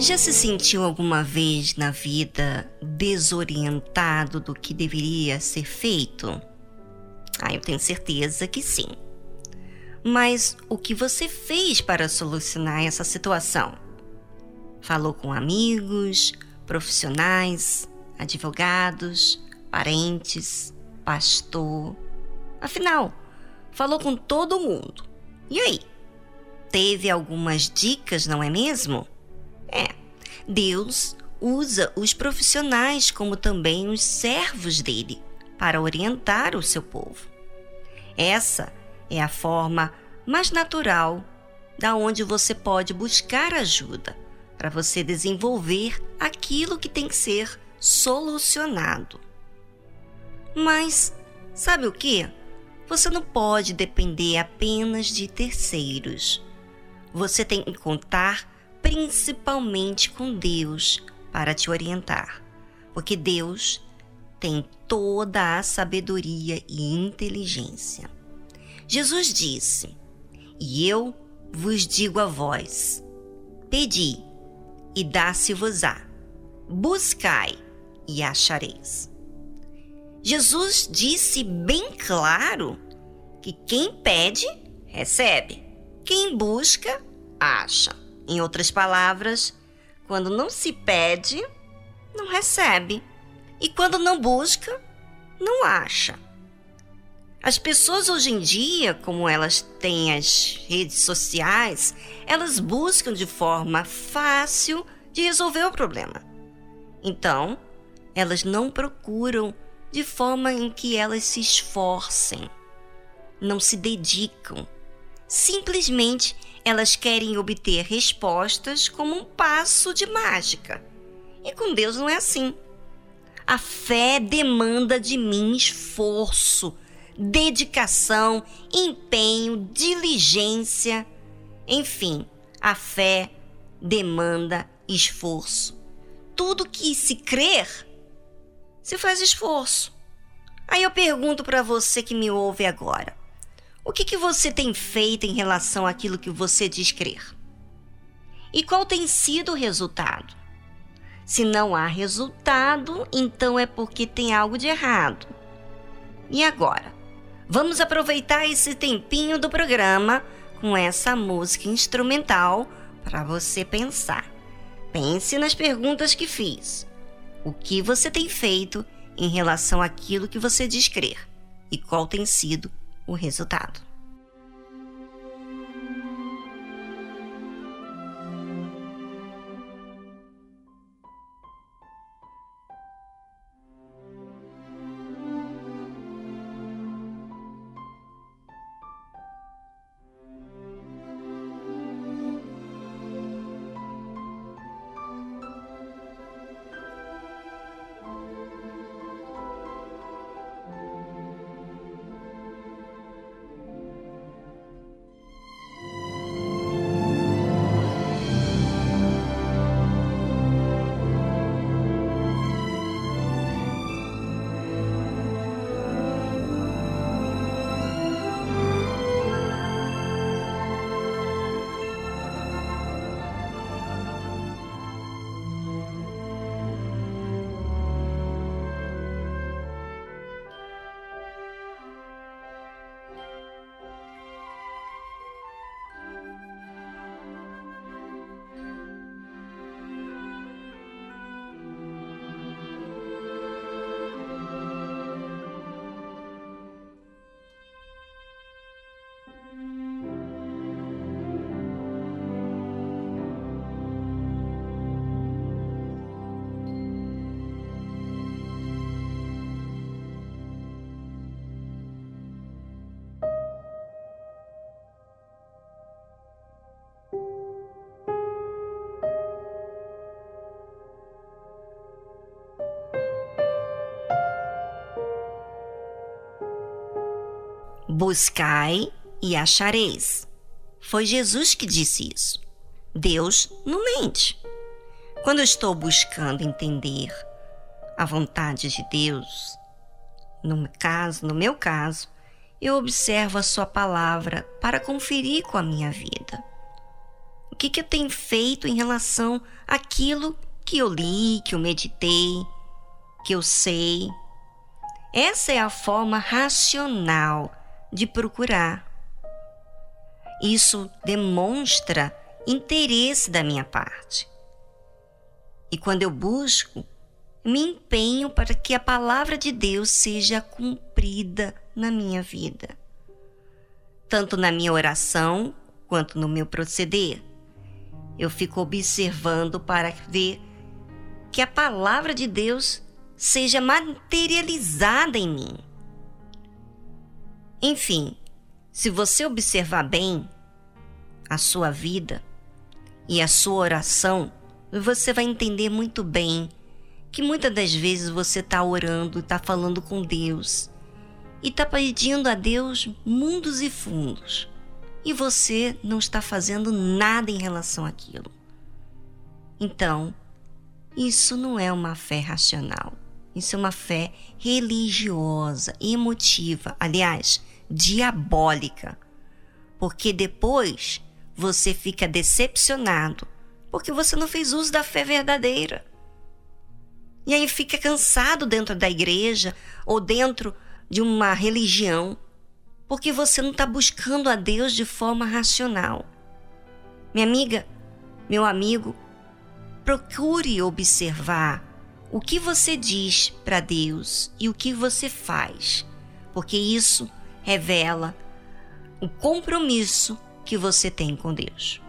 Já se sentiu alguma vez na vida desorientado do que deveria ser feito? Ah, eu tenho certeza que sim. Mas o que você fez para solucionar essa situação? Falou com amigos, profissionais, advogados, parentes, pastor. Afinal, falou com todo mundo. E aí? Teve algumas dicas, não é mesmo? É, Deus usa os profissionais como também os servos dele para orientar o seu povo. Essa é a forma mais natural da onde você pode buscar ajuda para você desenvolver aquilo que tem que ser solucionado. Mas sabe o que? Você não pode depender apenas de terceiros. Você tem que contar principalmente com Deus para te orientar, porque Deus tem toda a sabedoria e inteligência. Jesus disse: E eu vos digo a vós: pedi e dá-se-vos-á, buscai e achareis. Jesus disse bem claro que quem pede, recebe, quem busca, acha. Em outras palavras, quando não se pede, não recebe. E quando não busca, não acha. As pessoas hoje em dia, como elas têm as redes sociais, elas buscam de forma fácil de resolver o problema. Então, elas não procuram de forma em que elas se esforcem, não se dedicam. Simplesmente elas querem obter respostas como um passo de mágica. E com Deus não é assim. A fé demanda de mim esforço, dedicação, empenho, diligência. Enfim, a fé demanda esforço. Tudo que se crer, se faz esforço. Aí eu pergunto para você que me ouve agora: o que, que você tem feito em relação àquilo que você diz crer? E qual tem sido o resultado? Se não há resultado, então é porque tem algo de errado. E agora? Vamos aproveitar esse tempinho do programa com essa música instrumental para você pensar. Pense nas perguntas que fiz. O que você tem feito em relação àquilo que você diz crer? E qual tem sido o resultado. Buscai e achareis. Foi Jesus que disse isso. Deus não mente. Quando eu estou buscando entender a vontade de Deus, no caso, no meu caso, eu observo a sua palavra para conferir com a minha vida. O que, que eu tenho feito em relação àquilo que eu li, que eu meditei, que eu sei. Essa é a forma racional de procurar. Isso demonstra interesse da minha parte. E quando eu busco, me empenho para que a palavra de Deus seja cumprida na minha vida, tanto na minha oração quanto no meu proceder. Eu fico observando para ver que a palavra de Deus seja materializada em mim. Enfim, se você observar bem a sua vida e a sua oração, você vai entender muito bem que muitas das vezes você está orando, está falando com Deus e está pedindo a Deus mundos e fundos e você não está fazendo nada em relação àquilo. Então, isso não é uma fé racional. Isso é uma fé religiosa, emotiva, aliás, diabólica. Porque depois você fica decepcionado porque você não fez uso da fé verdadeira. E aí fica cansado dentro da igreja ou dentro de uma religião, porque você não está buscando a Deus de forma racional. Minha amiga, meu amigo, procure observar o que você diz para Deus e o que você faz, porque isso revela o compromisso que você tem com Deus.